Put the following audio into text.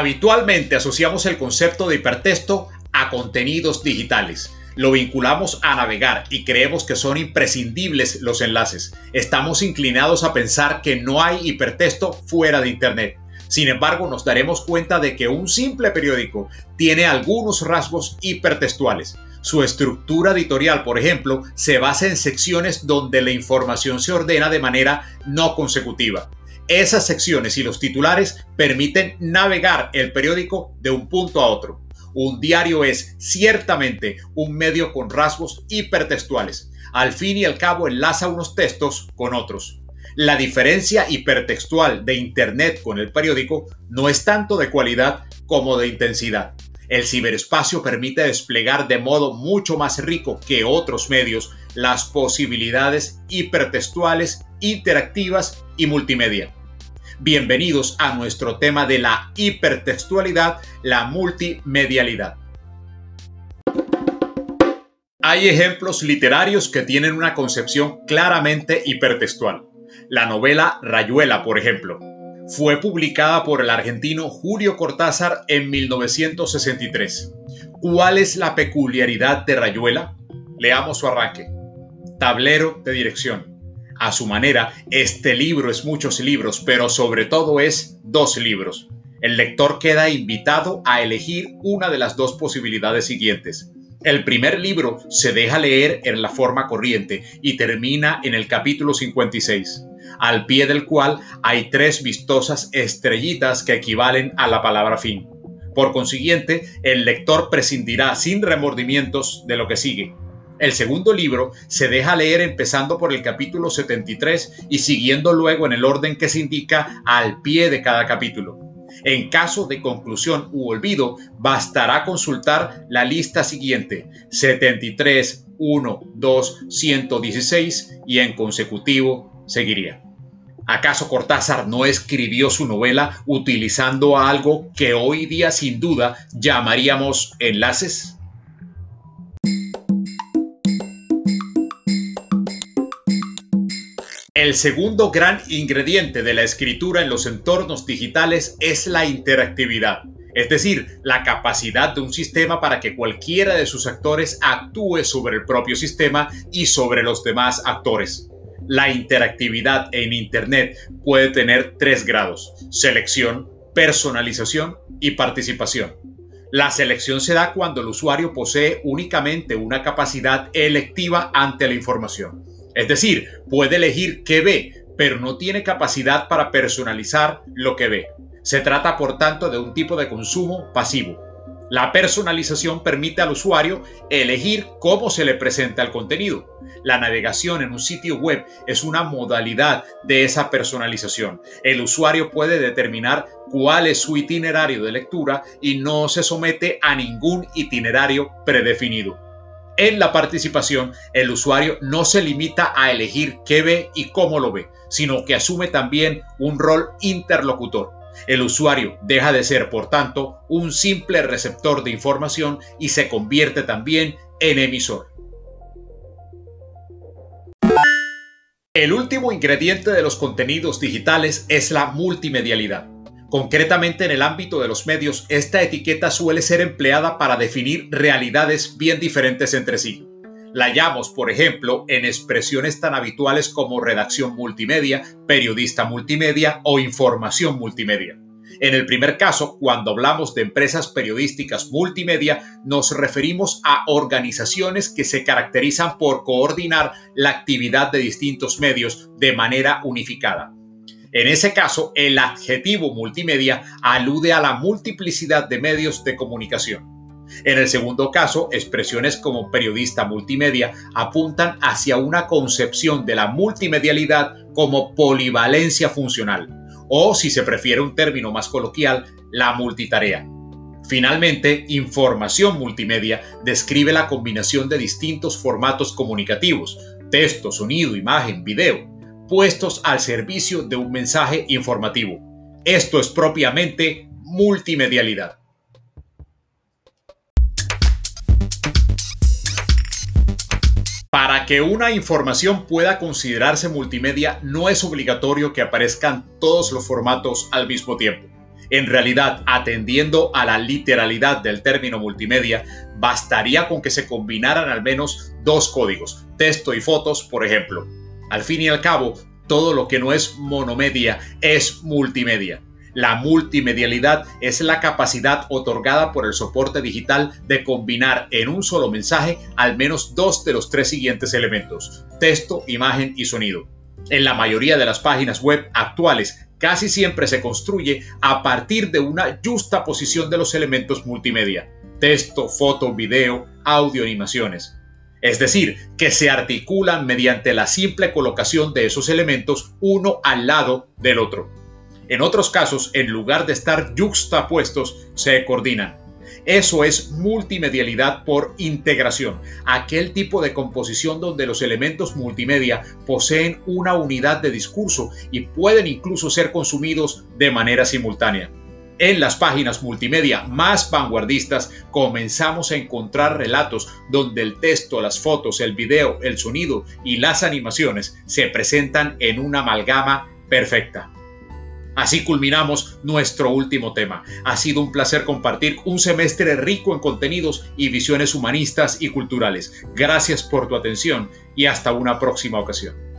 Habitualmente asociamos el concepto de hipertexto a contenidos digitales. Lo vinculamos a navegar y creemos que son imprescindibles los enlaces. Estamos inclinados a pensar que no hay hipertexto fuera de Internet. Sin embargo, nos daremos cuenta de que un simple periódico tiene algunos rasgos hipertextuales. Su estructura editorial, por ejemplo, se basa en secciones donde la información se ordena de manera no consecutiva. Esas secciones y los titulares permiten navegar el periódico de un punto a otro. Un diario es ciertamente un medio con rasgos hipertextuales. Al fin y al cabo enlaza unos textos con otros. La diferencia hipertextual de Internet con el periódico no es tanto de cualidad como de intensidad. El ciberespacio permite desplegar de modo mucho más rico que otros medios las posibilidades hipertextuales, interactivas y multimedia. Bienvenidos a nuestro tema de la hipertextualidad, la multimedialidad. Hay ejemplos literarios que tienen una concepción claramente hipertextual. La novela Rayuela, por ejemplo, fue publicada por el argentino Julio Cortázar en 1963. ¿Cuál es la peculiaridad de Rayuela? Leamos su arranque. Tablero de dirección. A su manera, este libro es muchos libros, pero sobre todo es dos libros. El lector queda invitado a elegir una de las dos posibilidades siguientes. El primer libro se deja leer en la forma corriente y termina en el capítulo 56, al pie del cual hay tres vistosas estrellitas que equivalen a la palabra fin. Por consiguiente, el lector prescindirá sin remordimientos de lo que sigue, el segundo libro se deja leer empezando por el capítulo 73 y siguiendo luego en el orden que se indica al pie de cada capítulo. En caso de conclusión u olvido, bastará consultar la lista siguiente, 73, 1, 2, 116 y en consecutivo seguiría. ¿Acaso Cortázar no escribió su novela utilizando algo que hoy día sin duda llamaríamos enlaces? El segundo gran ingrediente de la escritura en los entornos digitales es la interactividad, es decir, la capacidad de un sistema para que cualquiera de sus actores actúe sobre el propio sistema y sobre los demás actores. La interactividad en Internet puede tener tres grados, selección, personalización y participación. La selección se da cuando el usuario posee únicamente una capacidad electiva ante la información. Es decir, puede elegir qué ve, pero no tiene capacidad para personalizar lo que ve. Se trata, por tanto, de un tipo de consumo pasivo. La personalización permite al usuario elegir cómo se le presenta el contenido. La navegación en un sitio web es una modalidad de esa personalización. El usuario puede determinar cuál es su itinerario de lectura y no se somete a ningún itinerario predefinido. En la participación, el usuario no se limita a elegir qué ve y cómo lo ve, sino que asume también un rol interlocutor. El usuario deja de ser, por tanto, un simple receptor de información y se convierte también en emisor. El último ingrediente de los contenidos digitales es la multimedialidad. Concretamente en el ámbito de los medios, esta etiqueta suele ser empleada para definir realidades bien diferentes entre sí. La hallamos, por ejemplo, en expresiones tan habituales como redacción multimedia, periodista multimedia o información multimedia. En el primer caso, cuando hablamos de empresas periodísticas multimedia, nos referimos a organizaciones que se caracterizan por coordinar la actividad de distintos medios de manera unificada. En ese caso, el adjetivo multimedia alude a la multiplicidad de medios de comunicación. En el segundo caso, expresiones como periodista multimedia apuntan hacia una concepción de la multimedialidad como polivalencia funcional, o si se prefiere un término más coloquial, la multitarea. Finalmente, información multimedia describe la combinación de distintos formatos comunicativos, texto, sonido, imagen, video, puestos al servicio de un mensaje informativo. Esto es propiamente multimedialidad. Para que una información pueda considerarse multimedia no es obligatorio que aparezcan todos los formatos al mismo tiempo. En realidad, atendiendo a la literalidad del término multimedia, bastaría con que se combinaran al menos dos códigos, texto y fotos, por ejemplo. Al fin y al cabo, todo lo que no es monomedia es multimedia. La multimedialidad es la capacidad otorgada por el soporte digital de combinar en un solo mensaje al menos dos de los tres siguientes elementos, texto, imagen y sonido. En la mayoría de las páginas web actuales, casi siempre se construye a partir de una justa posición de los elementos multimedia, texto, foto, video, audio, animaciones. Es decir, que se articulan mediante la simple colocación de esos elementos uno al lado del otro. En otros casos, en lugar de estar yuxtapuestos, se coordinan. Eso es multimedialidad por integración, aquel tipo de composición donde los elementos multimedia poseen una unidad de discurso y pueden incluso ser consumidos de manera simultánea. En las páginas multimedia más vanguardistas comenzamos a encontrar relatos donde el texto, las fotos, el video, el sonido y las animaciones se presentan en una amalgama perfecta. Así culminamos nuestro último tema. Ha sido un placer compartir un semestre rico en contenidos y visiones humanistas y culturales. Gracias por tu atención y hasta una próxima ocasión.